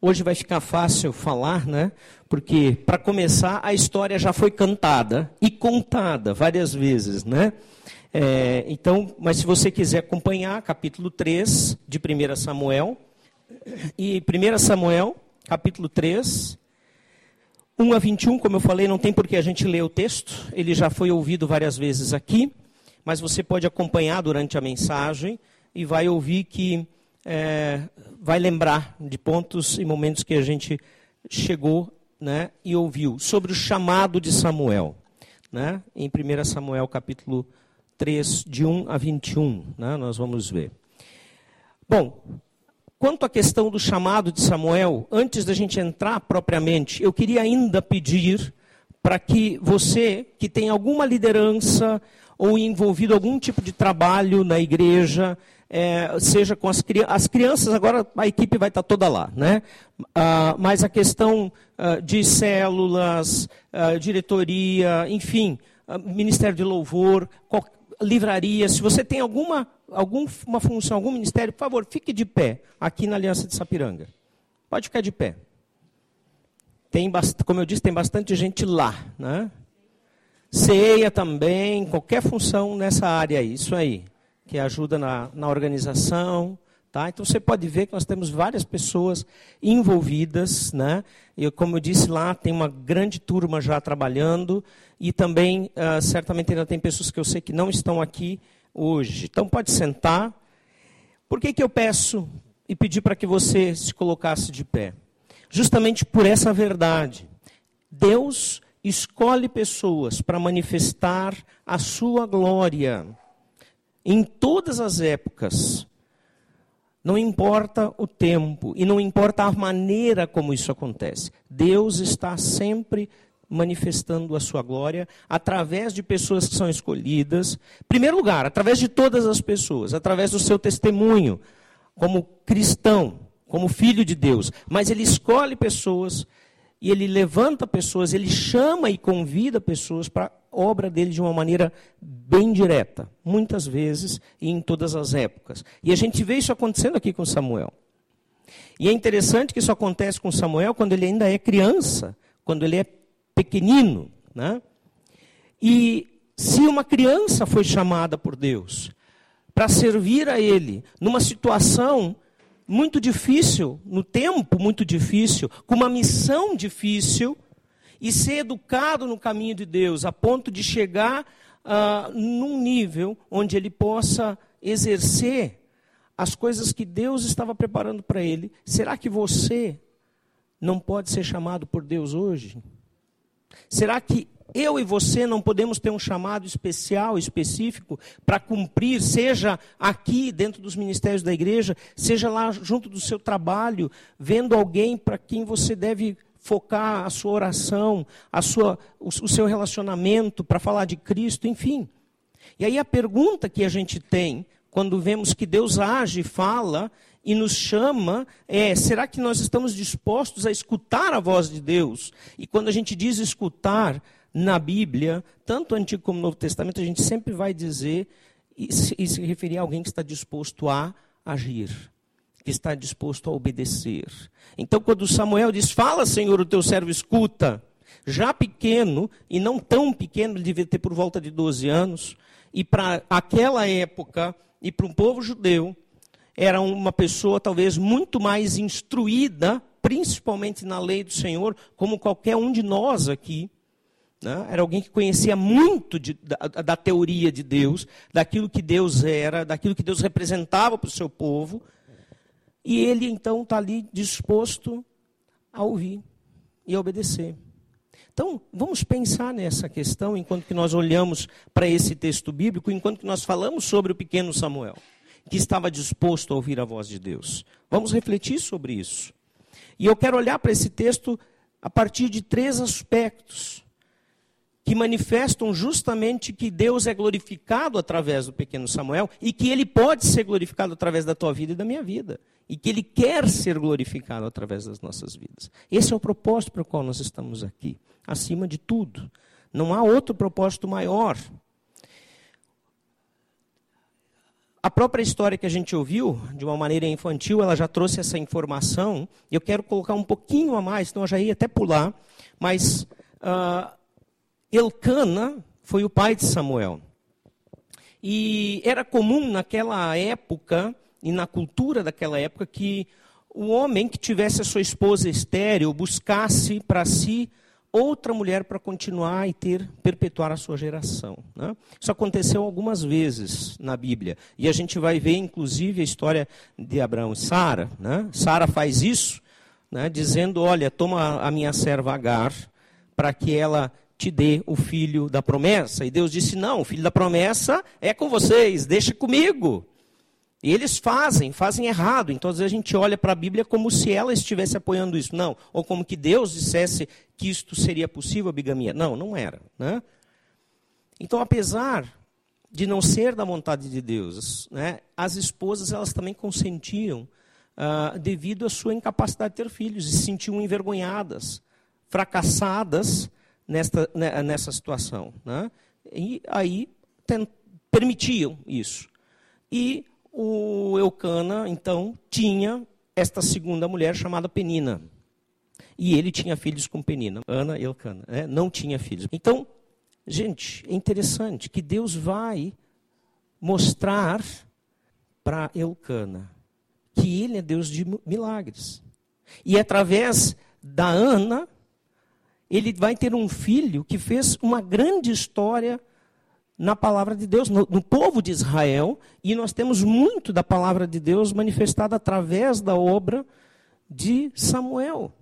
Hoje vai ficar fácil falar, né? Porque, para começar, a história já foi cantada e contada várias vezes, né? É, então, mas se você quiser acompanhar, capítulo 3 de 1 Samuel, e 1 Samuel, capítulo 3, 1 a 21, como eu falei, não tem por que a gente ler o texto, ele já foi ouvido várias vezes aqui, mas você pode acompanhar durante a mensagem e vai ouvir que é, vai lembrar de pontos e momentos que a gente chegou né, e ouviu sobre o chamado de Samuel. Né, em 1 Samuel capítulo 3, de 1 a 21, né, nós vamos ver. Bom, quanto à questão do chamado de Samuel, antes da gente entrar propriamente, eu queria ainda pedir para que você, que tem alguma liderança ou envolvido algum tipo de trabalho na igreja, é, seja com as, as crianças, agora a equipe vai estar toda lá, né? Ah, mas a questão ah, de células, ah, diretoria, enfim, ah, Ministério de Louvor, livraria, se você tem alguma, alguma função, algum ministério, por favor, fique de pé aqui na Aliança de Sapiranga. Pode ficar de pé. Tem, como eu disse, tem bastante gente lá, né? Ceia também, qualquer função nessa área aí, isso aí que ajuda na, na organização. Tá? Então você pode ver que nós temos várias pessoas envolvidas. Né? E como eu disse lá, tem uma grande turma já trabalhando. E também, uh, certamente, ainda tem pessoas que eu sei que não estão aqui hoje. Então pode sentar. Por que, que eu peço e pedi para que você se colocasse de pé? Justamente por essa verdade. Deus escolhe pessoas para manifestar a sua glória em todas as épocas. Não importa o tempo e não importa a maneira como isso acontece. Deus está sempre manifestando a sua glória através de pessoas que são escolhidas. Em primeiro lugar, através de todas as pessoas, através do seu testemunho, como cristão, como filho de Deus. Mas ele escolhe pessoas e ele levanta pessoas, ele chama e convida pessoas para obra dele de uma maneira bem direta, muitas vezes e em todas as épocas. E a gente vê isso acontecendo aqui com Samuel. E é interessante que isso acontece com Samuel quando ele ainda é criança, quando ele é pequenino. Né? E se uma criança foi chamada por Deus para servir a ele numa situação muito difícil, no tempo muito difícil, com uma missão difícil, e ser educado no caminho de Deus, a ponto de chegar uh, num nível onde ele possa exercer as coisas que Deus estava preparando para ele. Será que você não pode ser chamado por Deus hoje? Será que eu e você não podemos ter um chamado especial, específico, para cumprir, seja aqui dentro dos ministérios da igreja, seja lá junto do seu trabalho, vendo alguém para quem você deve focar a sua oração, a sua, o, o seu relacionamento para falar de Cristo, enfim. E aí a pergunta que a gente tem quando vemos que Deus age, fala e nos chama, é: será que nós estamos dispostos a escutar a voz de Deus? E quando a gente diz escutar na Bíblia, tanto Antigo como Novo Testamento, a gente sempre vai dizer e se, e se referir a alguém que está disposto a agir que está disposto a obedecer. Então, quando Samuel diz: Fala, Senhor, o teu servo escuta, já pequeno, e não tão pequeno, ele devia ter por volta de 12 anos, e para aquela época, e para um povo judeu, era uma pessoa talvez muito mais instruída, principalmente na lei do Senhor, como qualquer um de nós aqui. Né? Era alguém que conhecia muito de, da, da teoria de Deus, daquilo que Deus era, daquilo que Deus representava para o seu povo. E ele então está ali disposto a ouvir e a obedecer. Então, vamos pensar nessa questão enquanto que nós olhamos para esse texto bíblico, enquanto que nós falamos sobre o pequeno Samuel, que estava disposto a ouvir a voz de Deus. Vamos refletir sobre isso. E eu quero olhar para esse texto a partir de três aspectos que manifestam justamente que Deus é glorificado através do pequeno Samuel e que ele pode ser glorificado através da tua vida e da minha vida. E que ele quer ser glorificado através das nossas vidas. Esse é o propósito para o qual nós estamos aqui, acima de tudo. Não há outro propósito maior. a própria história que a gente ouviu, de uma maneira infantil, ela já trouxe essa informação. Eu quero colocar um pouquinho a mais, então eu já ia até pular. Mas uh, Elcana foi o pai de Samuel. E era comum naquela época, e na cultura daquela época, que o homem que tivesse a sua esposa estéril buscasse para si outra mulher para continuar e ter perpetuar a sua geração. Né? Isso aconteceu algumas vezes na Bíblia e a gente vai ver, inclusive, a história de Abraão e Sara. Né? Sara faz isso, né, dizendo: Olha, toma a minha serva Agar para que ela te dê o filho da promessa. E Deus disse: Não, o filho da promessa é com vocês, deixa comigo. E eles fazem, fazem errado. Então, às vezes, a gente olha para a Bíblia como se ela estivesse apoiando isso. Não. Ou como que Deus dissesse que isto seria possível, a bigamia. Não, não era. Né? Então, apesar de não ser da vontade de Deus, né, as esposas elas também consentiam uh, devido à sua incapacidade de ter filhos e se sentiam envergonhadas, fracassadas nesta, né, nessa situação. Né? E aí permitiam isso. E o Eucana, então, tinha esta segunda mulher chamada Penina. E ele tinha filhos com Penina, Ana e Eucana. Né? Não tinha filhos. Então, gente, é interessante que Deus vai mostrar para Eucana que ele é Deus de milagres. E através da Ana, ele vai ter um filho que fez uma grande história na palavra de Deus, no, no, povo de Israel, e nós temos muito da palavra de Deus manifestada através da obra de Samuel,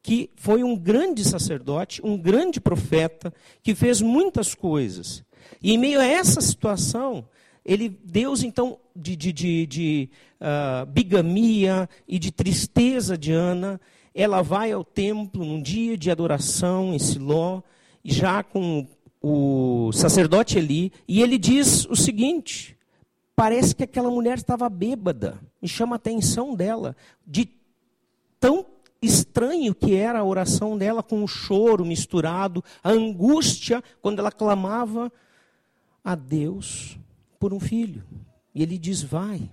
que foi um grande sacerdote, um grande profeta, que fez muitas coisas. E em meio a essa situação, ele, Deus, então, de, de, de, de uh, bigamia e de tristeza de Ana, ela vai ao templo num dia de adoração em Siló, já com o sacerdote Eli, e ele diz o seguinte: parece que aquela mulher estava bêbada, me chama a atenção dela, de tão estranho que era a oração dela com o choro misturado, a angústia quando ela clamava a Deus por um filho. E ele diz: vai,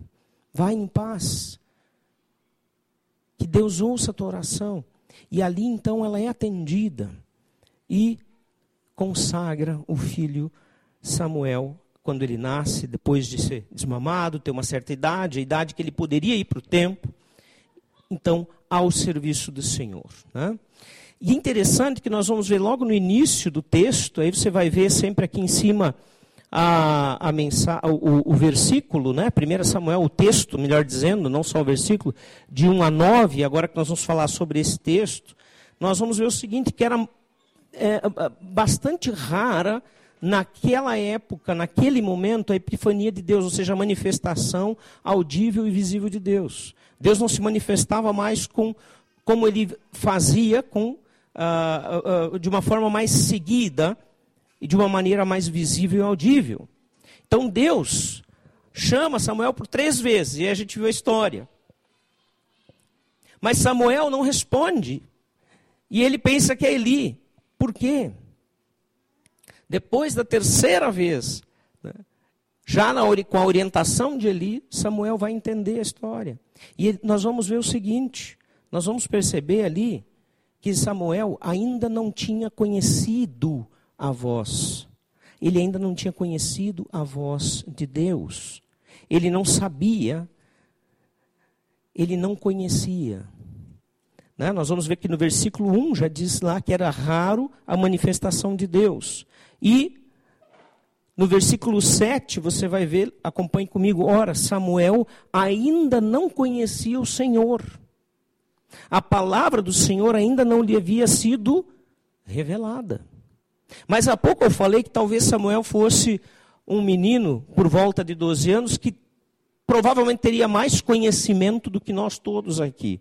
vai em paz. Que Deus ouça a tua oração. E ali então ela é atendida. E consagra o filho Samuel quando ele nasce, depois de ser desmamado, ter uma certa idade, a idade que ele poderia ir para o templo, então ao serviço do Senhor. Né? E interessante que nós vamos ver logo no início do texto, aí você vai ver sempre aqui em cima a, a mensa, o, o, versículo, né? 1 Samuel, o texto, melhor dizendo, não só o versículo, de 1 a 9, agora que nós vamos falar sobre esse texto, nós vamos ver o seguinte, que era é, bastante rara naquela época, naquele momento, a epifania de Deus, ou seja, a manifestação audível e visível de Deus. Deus não se manifestava mais com como ele fazia com uh, uh, de uma forma mais seguida e de uma maneira mais visível e audível. Então Deus chama Samuel por três vezes, e a gente viu a história. Mas Samuel não responde. E ele pensa que é Eli. Por quê? Depois da terceira vez, né, já na, com a orientação de Eli, Samuel vai entender a história. E nós vamos ver o seguinte: nós vamos perceber ali que Samuel ainda não tinha conhecido a voz. Ele ainda não tinha conhecido a voz de Deus. Ele não sabia, ele não conhecia. Né? Nós vamos ver que no versículo 1 já diz lá que era raro a manifestação de Deus. E no versículo 7 você vai ver, acompanhe comigo, ora, Samuel ainda não conhecia o Senhor. A palavra do Senhor ainda não lhe havia sido revelada. Mas há pouco eu falei que talvez Samuel fosse um menino por volta de 12 anos que provavelmente teria mais conhecimento do que nós todos aqui.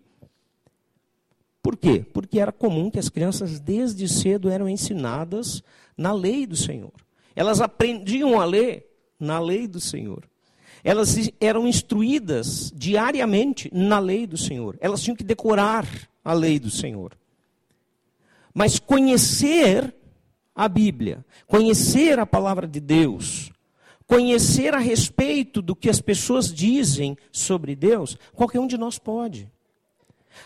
Por quê? Porque era comum que as crianças desde cedo eram ensinadas na lei do Senhor. Elas aprendiam a ler na lei do Senhor. Elas eram instruídas diariamente na lei do Senhor. Elas tinham que decorar a lei do Senhor. Mas conhecer a Bíblia, conhecer a palavra de Deus, conhecer a respeito do que as pessoas dizem sobre Deus, qualquer um de nós pode.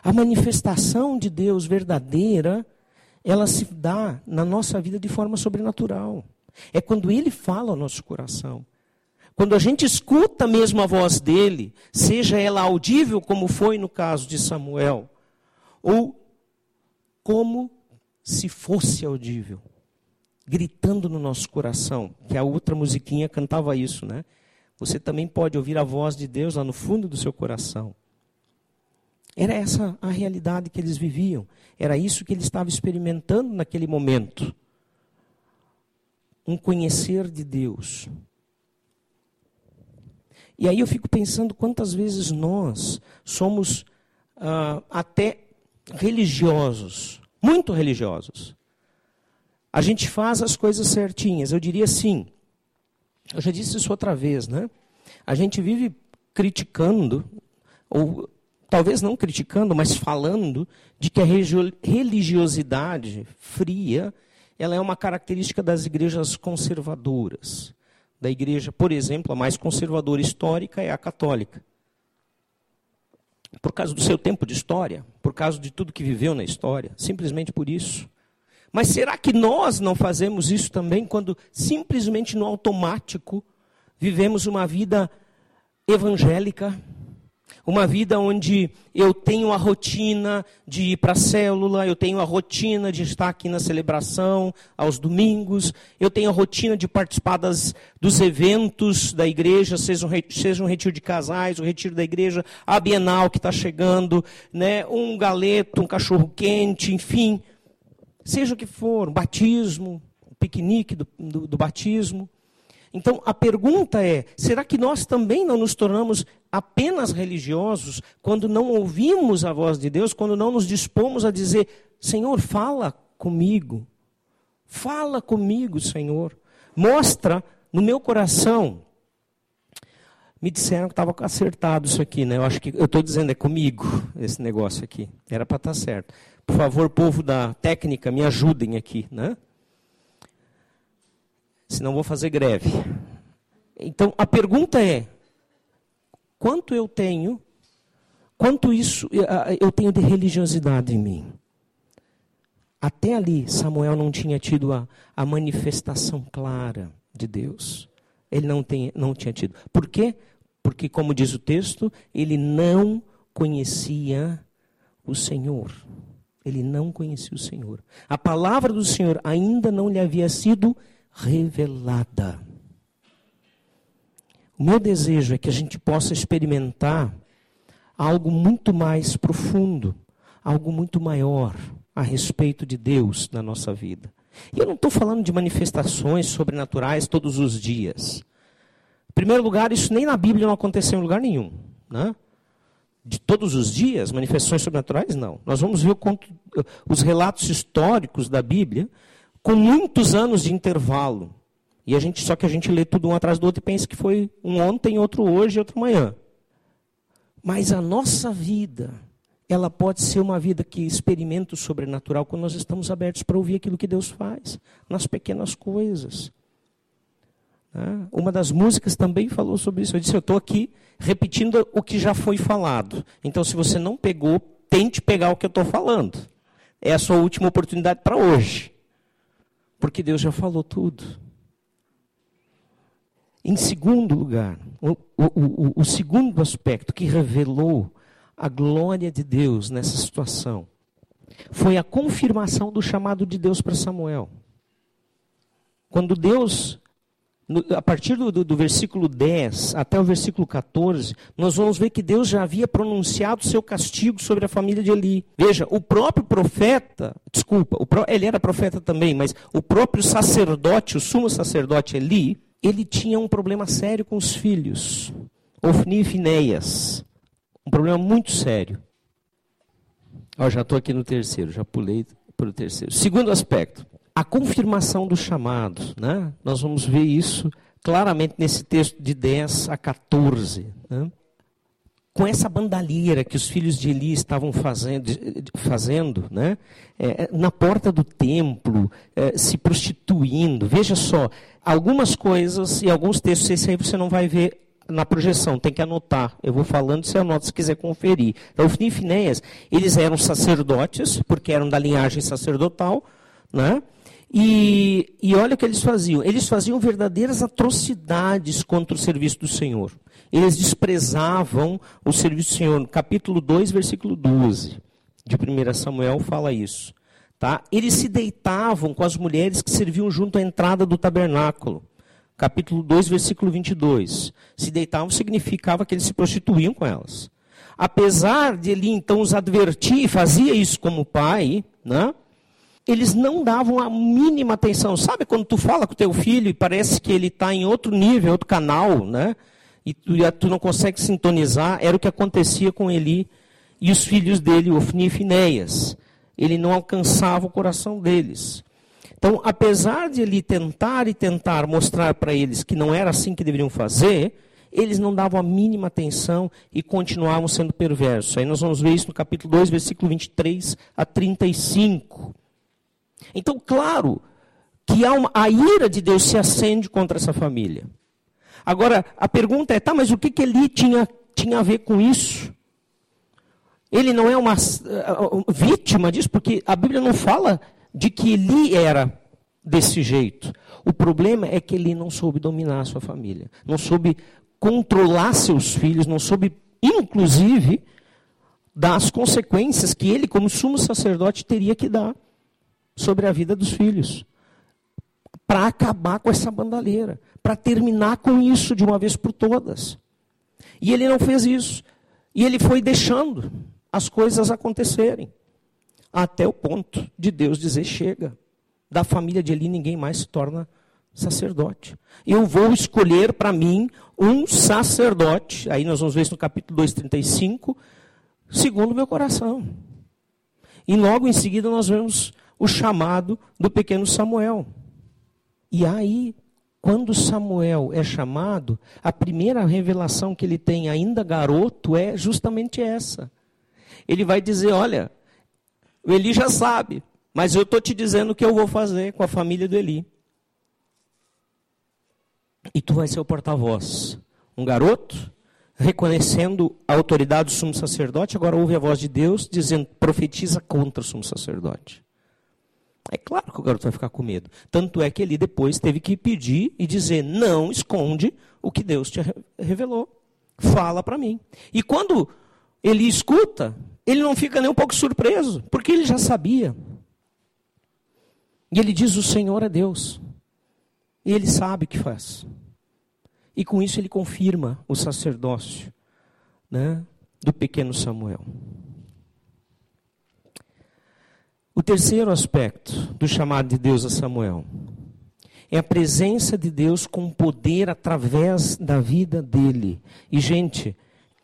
A manifestação de Deus verdadeira, ela se dá na nossa vida de forma sobrenatural. É quando Ele fala ao nosso coração. Quando a gente escuta mesmo a voz dele, seja ela audível, como foi no caso de Samuel, ou como se fosse audível, gritando no nosso coração, que a outra musiquinha cantava isso, né? Você também pode ouvir a voz de Deus lá no fundo do seu coração. Era essa a realidade que eles viviam, era isso que ele estava experimentando naquele momento. Um conhecer de Deus, e aí eu fico pensando quantas vezes nós somos ah, até religiosos, muito religiosos. A gente faz as coisas certinhas. Eu diria assim, eu já disse isso outra vez, né? A gente vive criticando, ou talvez não criticando, mas falando de que a religiosidade fria, ela é uma característica das igrejas conservadoras da igreja, por exemplo, a mais conservadora histórica é a católica. Por causa do seu tempo de história, por causa de tudo que viveu na história, simplesmente por isso. Mas será que nós não fazemos isso também quando simplesmente no automático vivemos uma vida evangélica? Uma vida onde eu tenho a rotina de ir para a célula, eu tenho a rotina de estar aqui na celebração aos domingos, eu tenho a rotina de participar das, dos eventos da igreja, seja um, seja um retiro de casais, o um retiro da igreja, a Bienal que está chegando, né, um galeto, um cachorro quente, enfim, seja o que for, um batismo, um piquenique do, do, do batismo. Então a pergunta é: será que nós também não nos tornamos apenas religiosos quando não ouvimos a voz de Deus, quando não nos dispomos a dizer: Senhor, fala comigo, fala comigo, Senhor, mostra no meu coração. Me disseram que estava acertado isso aqui, né? Eu acho que eu estou dizendo é comigo esse negócio aqui. Era para estar tá certo. Por favor, povo da técnica, me ajudem aqui, né? senão vou fazer greve. Então a pergunta é: quanto eu tenho, quanto isso eu tenho de religiosidade em mim? Até ali, Samuel não tinha tido a, a manifestação clara de Deus. Ele não, tem, não tinha tido. Por quê? Porque, como diz o texto, ele não conhecia o Senhor. Ele não conhecia o Senhor. A palavra do Senhor ainda não lhe havia sido revelada. O meu desejo é que a gente possa experimentar algo muito mais profundo, algo muito maior a respeito de Deus na nossa vida. E eu não estou falando de manifestações sobrenaturais todos os dias. Em primeiro lugar, isso nem na Bíblia não aconteceu em lugar nenhum. Né? De todos os dias, manifestações sobrenaturais, não. Nós vamos ver os relatos históricos da Bíblia com muitos anos de intervalo. E a gente só que a gente lê tudo um atrás do outro e pensa que foi um ontem, outro hoje, outro amanhã. Mas a nossa vida, ela pode ser uma vida que experimenta o sobrenatural quando nós estamos abertos para ouvir aquilo que Deus faz, nas pequenas coisas. Né? Uma das músicas também falou sobre isso. Eu disse: Eu estou aqui repetindo o que já foi falado. Então, se você não pegou, tente pegar o que eu estou falando. É a sua última oportunidade para hoje. Porque Deus já falou tudo. Em segundo lugar, o, o, o, o segundo aspecto que revelou a glória de Deus nessa situação foi a confirmação do chamado de Deus para Samuel. Quando Deus no, a partir do, do, do, versículo 10 até o versículo 14, nós vamos ver que Deus já havia pronunciado seu castigo sobre a família de Eli. Veja, o próprio profeta, desculpa, o, ele era profeta também, mas o próprio sacerdote, o sumo sacerdote Eli, ele tinha um problema sério com os filhos, Ofni e Finéias. Um problema muito sério. Ó, já estou aqui no terceiro, já pulei para o terceiro. Segundo aspecto, a confirmação do chamado, né? nós vamos ver isso claramente nesse texto de 10 a 14. Né? Com essa bandalheira que os filhos de Eli estavam fazendo, fazendo né? É, na porta do templo, é, se prostituindo. Veja só, algumas coisas e alguns textos, esse aí você não vai ver na projeção, tem que anotar. Eu vou falando, você anota se quiser conferir. Então, Ofni e eles eram sacerdotes, porque eram da linhagem sacerdotal, né? E, e olha o que eles faziam. Eles faziam verdadeiras atrocidades contra o serviço do Senhor. Eles desprezavam o serviço do Senhor. Capítulo 2, versículo 12 de 1 Samuel fala isso. Tá? Eles se deitavam com as mulheres que serviam junto à entrada do tabernáculo. Capítulo 2, versículo 22. Se deitavam significava que eles se prostituíam com elas. Apesar de ele então os advertir, fazia isso como pai, né? Eles não davam a mínima atenção. Sabe quando tu fala com teu filho e parece que ele está em outro nível, outro canal, né? E tu, tu, não consegue sintonizar? Era o que acontecia com Eli e os filhos dele, Ofni e Finéias. Ele não alcançava o coração deles. Então, apesar de ele tentar e tentar mostrar para eles que não era assim que deveriam fazer, eles não davam a mínima atenção e continuavam sendo perversos. Aí nós vamos ver isso no capítulo 2, versículo 23 a 35. Então, claro que uma, a ira de Deus se acende contra essa família. Agora, a pergunta é, tá, mas o que, que ele tinha, tinha a ver com isso? Ele não é uma uh, vítima disso, porque a Bíblia não fala de que Eli era desse jeito. O problema é que ele não soube dominar a sua família, não soube controlar seus filhos, não soube, inclusive, dar as consequências que ele, como sumo sacerdote, teria que dar sobre a vida dos filhos. Para acabar com essa bandalheira, para terminar com isso de uma vez por todas. E ele não fez isso. E ele foi deixando as coisas acontecerem. Até o ponto de Deus dizer: chega. Da família de Eli ninguém mais se torna sacerdote. Eu vou escolher para mim um sacerdote. Aí nós vamos ver isso no capítulo 2:35, segundo o meu coração. E logo em seguida nós vemos o chamado do pequeno Samuel. E aí, quando Samuel é chamado, a primeira revelação que ele tem, ainda garoto, é justamente essa. Ele vai dizer: Olha, o Eli já sabe, mas eu estou te dizendo o que eu vou fazer com a família do Eli. E tu vai ser o porta-voz. Um garoto, reconhecendo a autoridade do sumo sacerdote, agora ouve a voz de Deus dizendo: profetiza contra o sumo sacerdote. É claro que o garoto vai ficar com medo. Tanto é que ele depois teve que pedir e dizer: não esconde o que Deus te revelou. Fala para mim. E quando ele escuta, ele não fica nem um pouco surpreso, porque ele já sabia. E ele diz: O Senhor é Deus. E ele sabe o que faz. E com isso ele confirma o sacerdócio né, do pequeno Samuel. O terceiro aspecto do chamado de Deus a Samuel é a presença de Deus com poder através da vida dele. E, gente,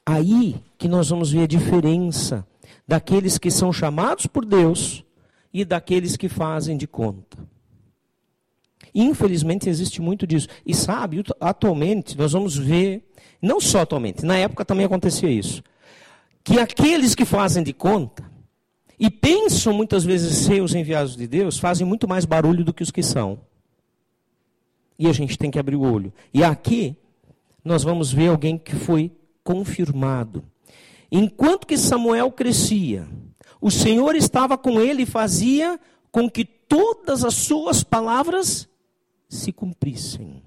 aí que nós vamos ver a diferença daqueles que são chamados por Deus e daqueles que fazem de conta. Infelizmente existe muito disso. E sabe, atualmente nós vamos ver, não só atualmente, na época também acontecia isso, que aqueles que fazem de conta e pensam muitas vezes ser os enviados de Deus, fazem muito mais barulho do que os que são. E a gente tem que abrir o olho. E aqui nós vamos ver alguém que foi confirmado. Enquanto que Samuel crescia, o Senhor estava com ele e fazia com que todas as suas palavras se cumprissem.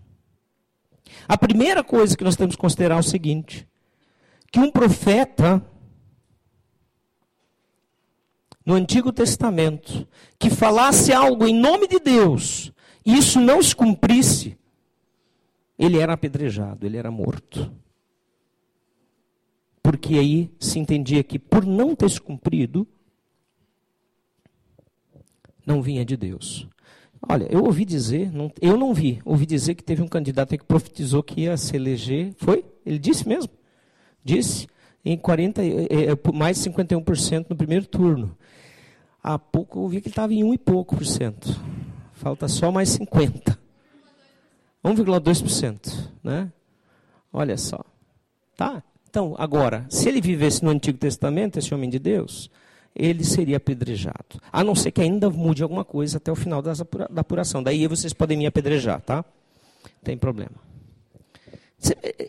A primeira coisa que nós temos que considerar é o seguinte: que um profeta no Antigo Testamento que falasse algo em nome de Deus e isso não se cumprisse, ele era apedrejado, ele era morto. Porque aí se entendia que por não ter se cumprido, não vinha de Deus. Olha, eu ouvi dizer, não, eu não vi, ouvi dizer que teve um candidato que profetizou que ia se eleger. Foi? Ele disse mesmo? Disse em 40, é, é, mais de 51% no primeiro turno. Há pouco eu ouvi que ele estava em 1 e pouco por cento. Falta só mais 50. 1,2%. Né? Olha só. Tá? Então, agora, se ele vivesse no Antigo Testamento, esse homem de Deus, ele seria apedrejado. A não ser que ainda mude alguma coisa até o final da apuração. Daí vocês podem me apedrejar, tá? Tem problema.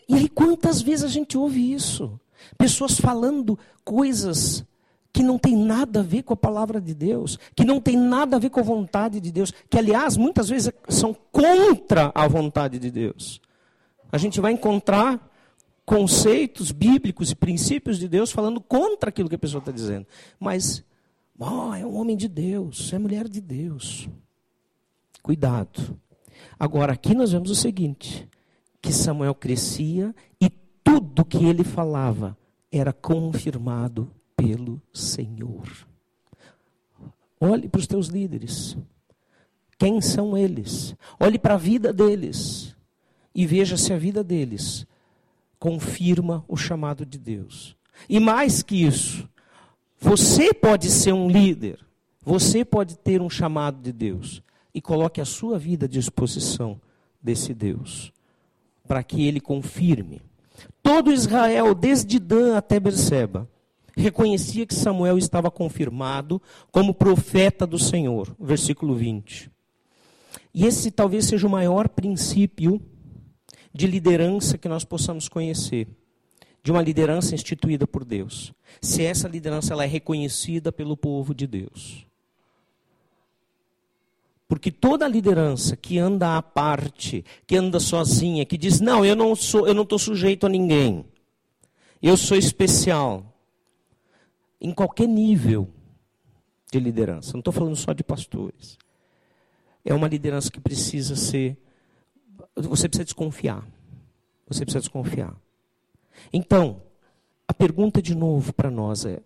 E aí, quantas vezes a gente ouve isso? Pessoas falando coisas que não tem nada a ver com a palavra de Deus, que não tem nada a ver com a vontade de Deus, que aliás muitas vezes são contra a vontade de Deus. A gente vai encontrar conceitos bíblicos e princípios de Deus falando contra aquilo que a pessoa está dizendo. Mas, oh, é um homem de Deus, é mulher de Deus. Cuidado. Agora, aqui nós vemos o seguinte: que Samuel crescia e tudo que ele falava era confirmado pelo Senhor. Olhe para os teus líderes. Quem são eles? Olhe para a vida deles e veja se a vida deles confirma o chamado de Deus. E mais que isso, você pode ser um líder, você pode ter um chamado de Deus e coloque a sua vida à disposição desse Deus, para que ele confirme. Todo Israel, desde Dan até Berseba, reconhecia que Samuel estava confirmado como profeta do Senhor. Versículo 20. E esse talvez seja o maior princípio de liderança que nós possamos conhecer. De uma liderança instituída por Deus. Se essa liderança ela é reconhecida pelo povo de Deus. Porque toda liderança que anda à parte, que anda sozinha, que diz: "Não, eu não sou, eu não estou sujeito a ninguém. Eu sou especial." Em qualquer nível de liderança, não estou falando só de pastores. É uma liderança que precisa ser. Você precisa desconfiar. Você precisa desconfiar. Então, a pergunta de novo para nós é: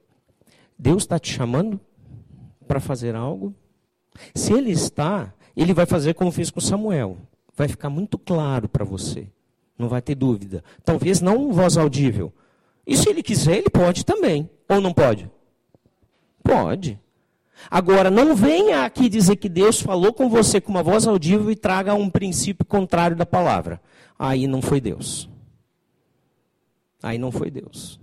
Deus está te chamando para fazer algo? Se ele está, ele vai fazer como fez com Samuel. Vai ficar muito claro para você. Não vai ter dúvida. Talvez não voz audível. E se ele quiser, ele pode também. Ou não pode? Pode. Agora, não venha aqui dizer que Deus falou com você com uma voz audível e traga um princípio contrário da palavra. Aí não foi Deus. Aí não foi Deus.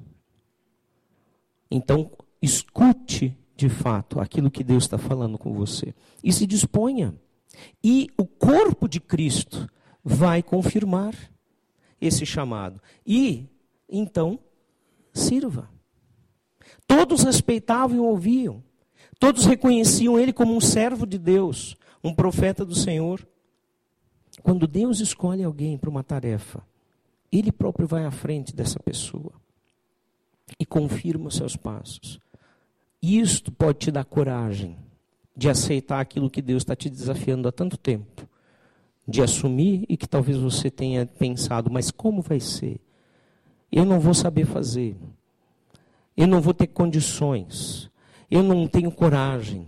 Então, escute de fato aquilo que Deus está falando com você. E se disponha. E o corpo de Cristo vai confirmar esse chamado. E, então, sirva. Todos respeitavam e ouviam. Todos reconheciam ele como um servo de Deus, um profeta do Senhor. Quando Deus escolhe alguém para uma tarefa, ele próprio vai à frente dessa pessoa e confirma os seus passos. Isto pode te dar coragem de aceitar aquilo que Deus está te desafiando há tanto tempo, de assumir e que talvez você tenha pensado, mas como vai ser? Eu não vou saber fazer, eu não vou ter condições, eu não tenho coragem.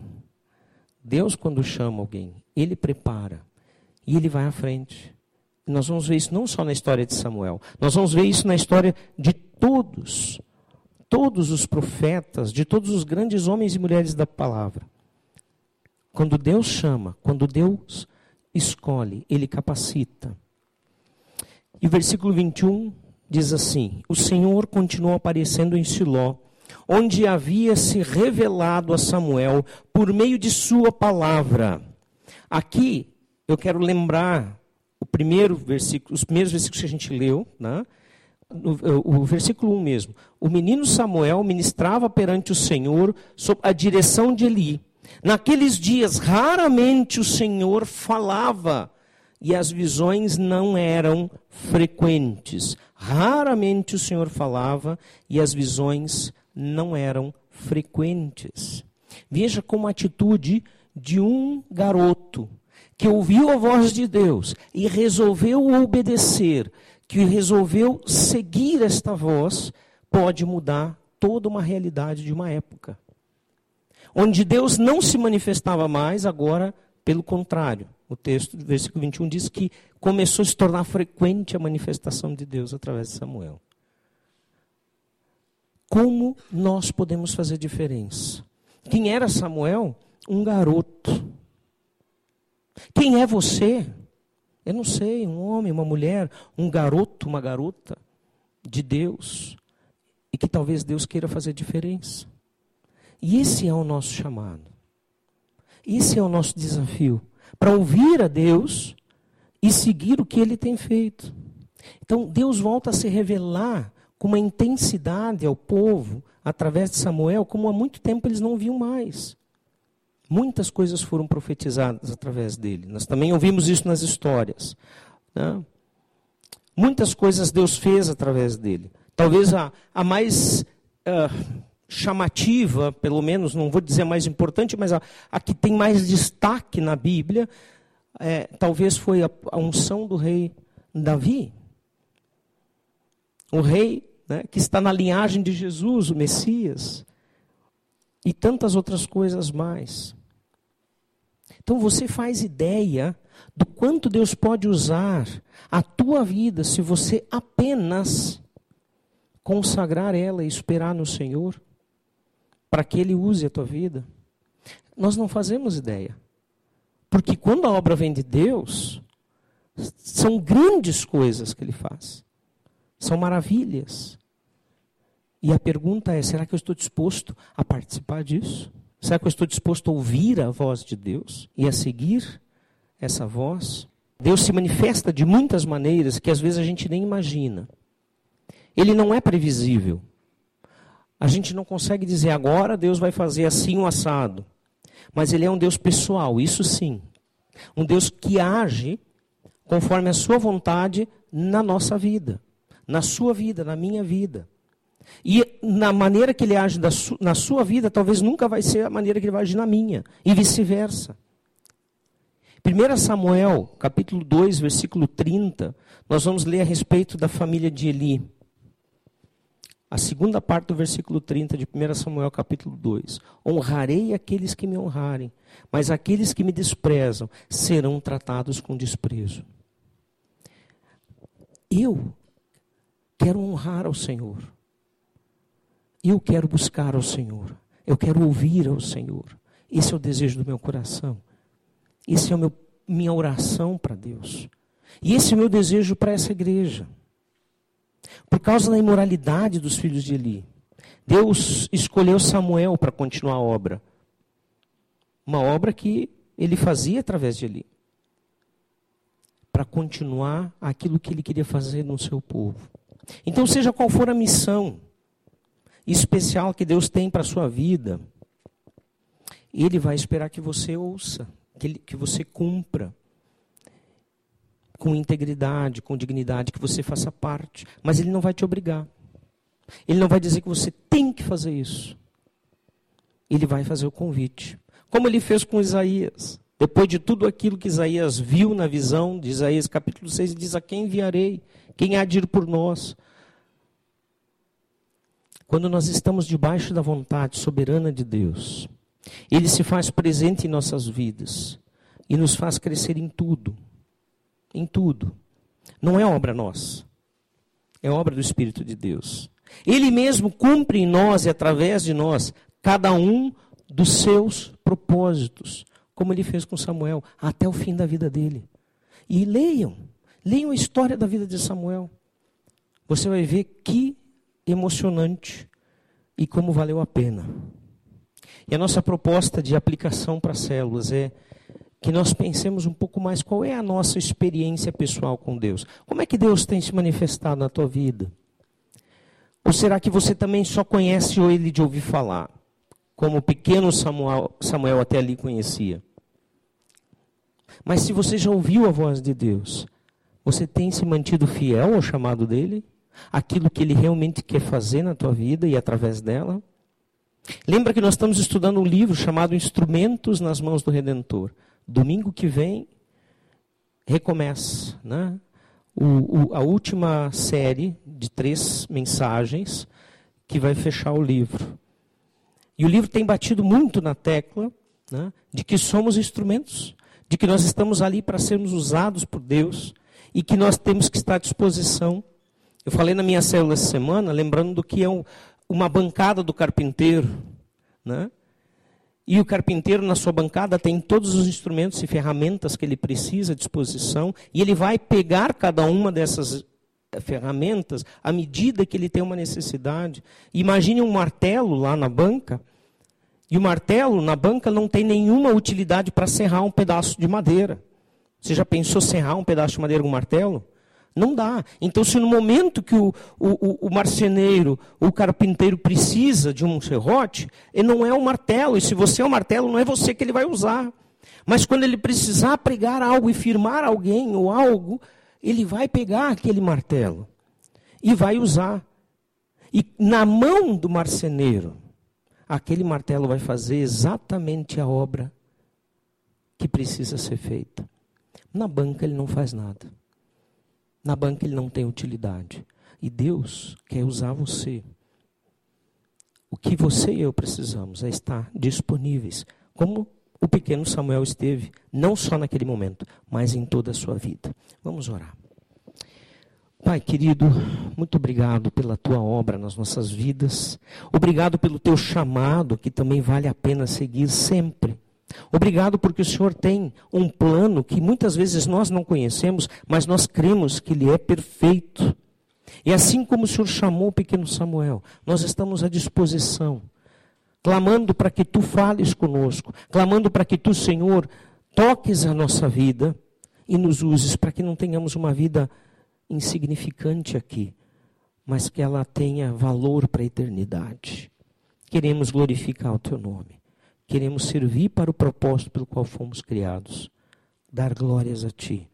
Deus, quando chama alguém, Ele prepara e Ele vai à frente. Nós vamos ver isso não só na história de Samuel, nós vamos ver isso na história de todos todos os profetas, de todos os grandes homens e mulheres da palavra. Quando Deus chama, quando Deus escolhe, Ele capacita. E o versículo 21 diz assim: O Senhor continuou aparecendo em Siló, onde havia se revelado a Samuel por meio de Sua palavra. Aqui eu quero lembrar o primeiro versículo, os primeiros versículos que a gente leu, né? o, o versículo 1 mesmo. O menino Samuel ministrava perante o Senhor sob a direção de Eli. Naqueles dias, raramente o Senhor falava e as visões não eram frequentes. Raramente o Senhor falava e as visões não eram frequentes. Veja como a atitude de um garoto que ouviu a voz de Deus e resolveu obedecer, que resolveu seguir esta voz, pode mudar toda uma realidade de uma época. Onde Deus não se manifestava mais, agora, pelo contrário. O texto, versículo 21, diz que começou a se tornar frequente a manifestação de Deus através de Samuel. Como nós podemos fazer diferença? Quem era Samuel? Um garoto. Quem é você? Eu não sei, um homem, uma mulher, um garoto, uma garota de Deus e que talvez Deus queira fazer diferença. E esse é o nosso chamado. Esse é o nosso desafio. Para ouvir a Deus e seguir o que ele tem feito. Então, Deus volta a se revelar com uma intensidade ao povo através de Samuel, como há muito tempo eles não viam mais. Muitas coisas foram profetizadas através dele. Nós também ouvimos isso nas histórias. Né? Muitas coisas Deus fez através dele. Talvez a, a mais uh, chamativa, pelo menos, não vou dizer mais importante, mas a, a que tem mais destaque na Bíblia, é, talvez foi a, a unção do rei Davi. O rei né, que está na linhagem de Jesus, o Messias, e tantas outras coisas mais. Então você faz ideia do quanto Deus pode usar a tua vida se você apenas consagrar ela e esperar no Senhor para que Ele use a tua vida? Nós não fazemos ideia. Porque quando a obra vem de Deus, são grandes coisas que Ele faz. São maravilhas. E a pergunta é: será que eu estou disposto a participar disso? Será que eu estou disposto a ouvir a voz de Deus e a seguir essa voz? Deus se manifesta de muitas maneiras que às vezes a gente nem imagina. Ele não é previsível. A gente não consegue dizer agora Deus vai fazer assim um assado. Mas ele é um Deus pessoal, isso sim. Um Deus que age conforme a sua vontade na nossa vida na sua vida, na minha vida. E na maneira que ele age na sua vida, talvez nunca vai ser a maneira que ele vai agir na minha, e vice-versa. 1 Samuel, capítulo 2, versículo 30, nós vamos ler a respeito da família de Eli. A segunda parte do versículo 30 de 1 Samuel, capítulo 2. Honrarei aqueles que me honrarem, mas aqueles que me desprezam serão tratados com desprezo. Eu quero honrar ao Senhor. Eu quero buscar ao Senhor. Eu quero ouvir ao Senhor. Esse é o desejo do meu coração. Esse é o meu, minha oração para Deus. E esse é o meu desejo para essa igreja. Por causa da imoralidade dos filhos de Eli, Deus escolheu Samuel para continuar a obra. Uma obra que ele fazia através de Eli. Para continuar aquilo que ele queria fazer no seu povo. Então, seja qual for a missão especial que Deus tem para a sua vida, Ele vai esperar que você ouça, que, ele, que você cumpra com integridade, com dignidade, que você faça parte. Mas Ele não vai te obrigar. Ele não vai dizer que você tem que fazer isso. Ele vai fazer o convite. Como ele fez com Isaías. Depois de tudo aquilo que Isaías viu na visão de Isaías capítulo 6, ele diz: A quem enviarei? Quem há de ir por nós? Quando nós estamos debaixo da vontade soberana de Deus, Ele se faz presente em nossas vidas e nos faz crescer em tudo. Em tudo. Não é obra nossa, é obra do Espírito de Deus. Ele mesmo cumpre em nós e através de nós cada um dos seus propósitos, como ele fez com Samuel, até o fim da vida dele. E leiam, leiam a história da vida de Samuel. Você vai ver que emocionante e como valeu a pena. E a nossa proposta de aplicação para células é que nós pensemos um pouco mais qual é a nossa experiência pessoal com Deus. Como é que Deus tem se manifestado na tua vida? Ou será que você também só conhece ele de ouvir falar, como o pequeno Samuel, Samuel até ali conhecia? Mas se você já ouviu a voz de Deus, você tem se mantido fiel ao chamado dele? Aquilo que ele realmente quer fazer na tua vida e através dela? Lembra que nós estamos estudando um livro chamado Instrumentos nas Mãos do Redentor. Domingo que vem, recomeça né? O, o, a última série de três mensagens que vai fechar o livro. E o livro tem batido muito na tecla né, de que somos instrumentos, de que nós estamos ali para sermos usados por Deus e que nós temos que estar à disposição. Eu falei na minha célula essa semana, lembrando do que é um, uma bancada do carpinteiro. Né? E o carpinteiro, na sua bancada, tem todos os instrumentos e ferramentas que ele precisa à disposição, e ele vai pegar cada uma dessas ferramentas à medida que ele tem uma necessidade. Imagine um martelo lá na banca, e o martelo na banca não tem nenhuma utilidade para serrar um pedaço de madeira. Você já pensou serrar um pedaço de madeira com um martelo? Não dá. Então, se no momento que o, o, o marceneiro, o carpinteiro precisa de um serrote, ele não é o martelo. E se você é o martelo, não é você que ele vai usar. Mas quando ele precisar pregar algo e firmar alguém ou algo, ele vai pegar aquele martelo e vai usar. E na mão do marceneiro, aquele martelo vai fazer exatamente a obra que precisa ser feita. Na banca ele não faz nada. Na banca ele não tem utilidade. E Deus quer usar você. O que você e eu precisamos é estar disponíveis, como o pequeno Samuel esteve, não só naquele momento, mas em toda a sua vida. Vamos orar. Pai querido, muito obrigado pela tua obra nas nossas vidas. Obrigado pelo teu chamado, que também vale a pena seguir sempre. Obrigado porque o Senhor tem um plano que muitas vezes nós não conhecemos, mas nós cremos que ele é perfeito. E assim como o Senhor chamou o pequeno Samuel, nós estamos à disposição, clamando para que tu fales conosco, clamando para que tu, Senhor, toques a nossa vida e nos uses para que não tenhamos uma vida insignificante aqui, mas que ela tenha valor para a eternidade. Queremos glorificar o teu nome. Queremos servir para o propósito pelo qual fomos criados, dar glórias a Ti.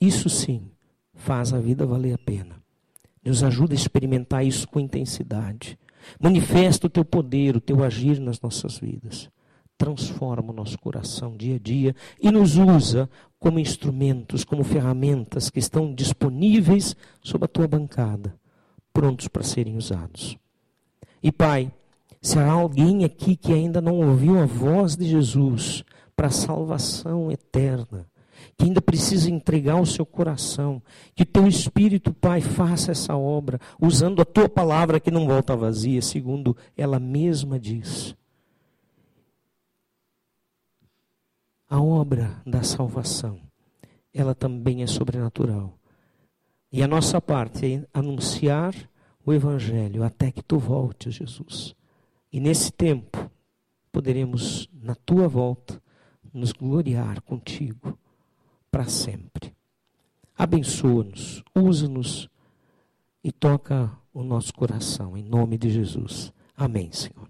Isso sim faz a vida valer a pena. Nos ajuda a experimentar isso com intensidade. Manifesta o Teu poder, o Teu agir nas nossas vidas. Transforma o nosso coração dia a dia e nos usa como instrumentos, como ferramentas que estão disponíveis sob a Tua bancada, prontos para serem usados. E Pai, se há alguém aqui que ainda não ouviu a voz de Jesus para a salvação eterna, que ainda precisa entregar o seu coração, que teu Espírito, Pai, faça essa obra, usando a tua palavra que não volta vazia, segundo ela mesma diz. A obra da salvação, ela também é sobrenatural. E a nossa parte é anunciar o Evangelho até que tu voltes, Jesus. E nesse tempo, poderemos, na tua volta, nos gloriar contigo para sempre. Abençoa-nos, usa-nos e toca o nosso coração, em nome de Jesus. Amém, Senhor.